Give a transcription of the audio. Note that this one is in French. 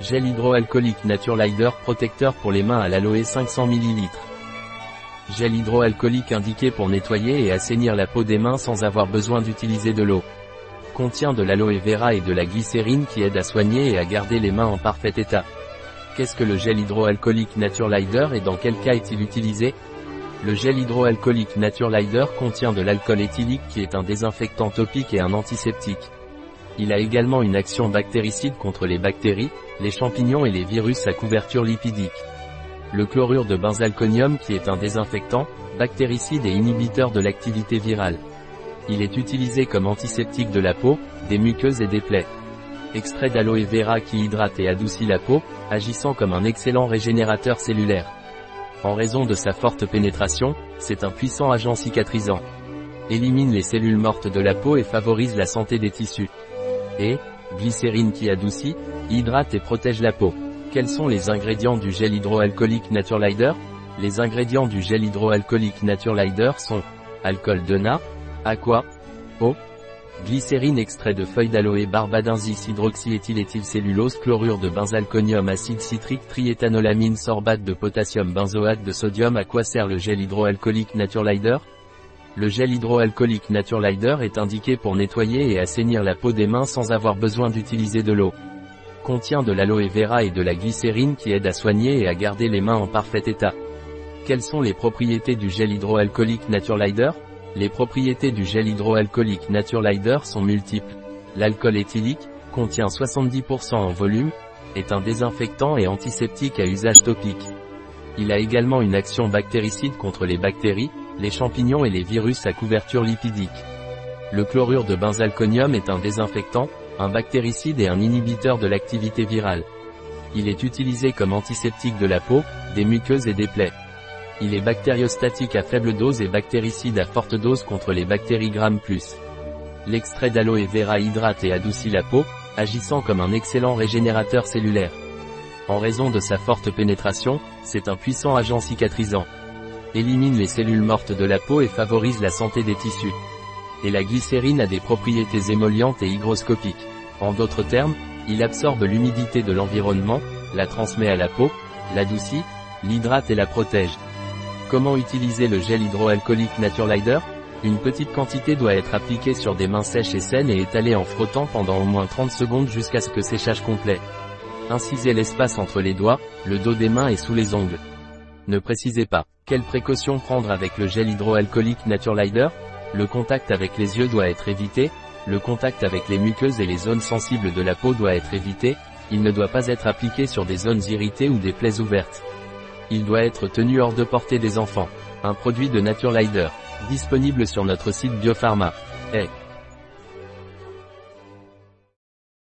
Gel hydroalcoolique Naturelider protecteur pour les mains à l'aloe 500 ml. Gel hydroalcoolique indiqué pour nettoyer et assainir la peau des mains sans avoir besoin d'utiliser de l'eau. Contient de l'aloe vera et de la glycérine qui aident à soigner et à garder les mains en parfait état. Qu'est-ce que le gel hydroalcoolique Naturelider et dans quel cas est-il utilisé? Le gel hydroalcoolique Naturelider contient de l'alcool éthylique qui est un désinfectant topique et un antiseptique. Il a également une action bactéricide contre les bactéries, les champignons et les virus à couverture lipidique. Le chlorure de benzalconium qui est un désinfectant, bactéricide et inhibiteur de l'activité virale. Il est utilisé comme antiseptique de la peau, des muqueuses et des plaies. Extrait d'aloe vera qui hydrate et adoucit la peau, agissant comme un excellent régénérateur cellulaire. En raison de sa forte pénétration, c'est un puissant agent cicatrisant. Élimine les cellules mortes de la peau et favorise la santé des tissus. Et, glycérine qui adoucit, hydrate et protège la peau. Quels sont les ingrédients du gel hydroalcoolique Naturelider? Les ingrédients du gel hydroalcoolique Naturelider sont alcool de na, aqua, eau, glycérine extrait de feuilles d'aloe barbadinsis hydroxyéthyléthylcellulose chlorure de benzalconium acide citrique triéthanolamine sorbate de potassium benzoate de sodium. À quoi sert le gel hydroalcoolique Naturelider? Le gel hydroalcoolique Naturelider est indiqué pour nettoyer et assainir la peau des mains sans avoir besoin d'utiliser de l'eau. Contient de l'aloe vera et de la glycérine qui aident à soigner et à garder les mains en parfait état. Quelles sont les propriétés du gel hydroalcoolique Naturelider Les propriétés du gel hydroalcoolique Naturelider sont multiples. L'alcool éthylique, contient 70% en volume, est un désinfectant et antiseptique à usage topique. Il a également une action bactéricide contre les bactéries, les champignons et les virus à couverture lipidique. Le chlorure de benzalconium est un désinfectant, un bactéricide et un inhibiteur de l'activité virale. Il est utilisé comme antiseptique de la peau, des muqueuses et des plaies. Il est bactériostatique à faible dose et bactéricide à forte dose contre les bactéries Gram+. L'extrait d'aloe vera hydrate et adoucit la peau, agissant comme un excellent régénérateur cellulaire. En raison de sa forte pénétration, c'est un puissant agent cicatrisant élimine les cellules mortes de la peau et favorise la santé des tissus. Et la glycérine a des propriétés émollientes et hygroscopiques. En d'autres termes, il absorbe l'humidité de l'environnement, la transmet à la peau, l'adoucit, l'hydrate et la protège. Comment utiliser le gel hydroalcoolique Naturelider Une petite quantité doit être appliquée sur des mains sèches et saines et étalée en frottant pendant au moins 30 secondes jusqu'à ce que séchage complet. Incisez l'espace entre les doigts, le dos des mains et sous les ongles. Ne précisez pas. Quelles précautions prendre avec le gel hydroalcoolique Naturelider Le contact avec les yeux doit être évité, le contact avec les muqueuses et les zones sensibles de la peau doit être évité, il ne doit pas être appliqué sur des zones irritées ou des plaies ouvertes. Il doit être tenu hors de portée des enfants. Un produit de Naturelider, disponible sur notre site Biopharma.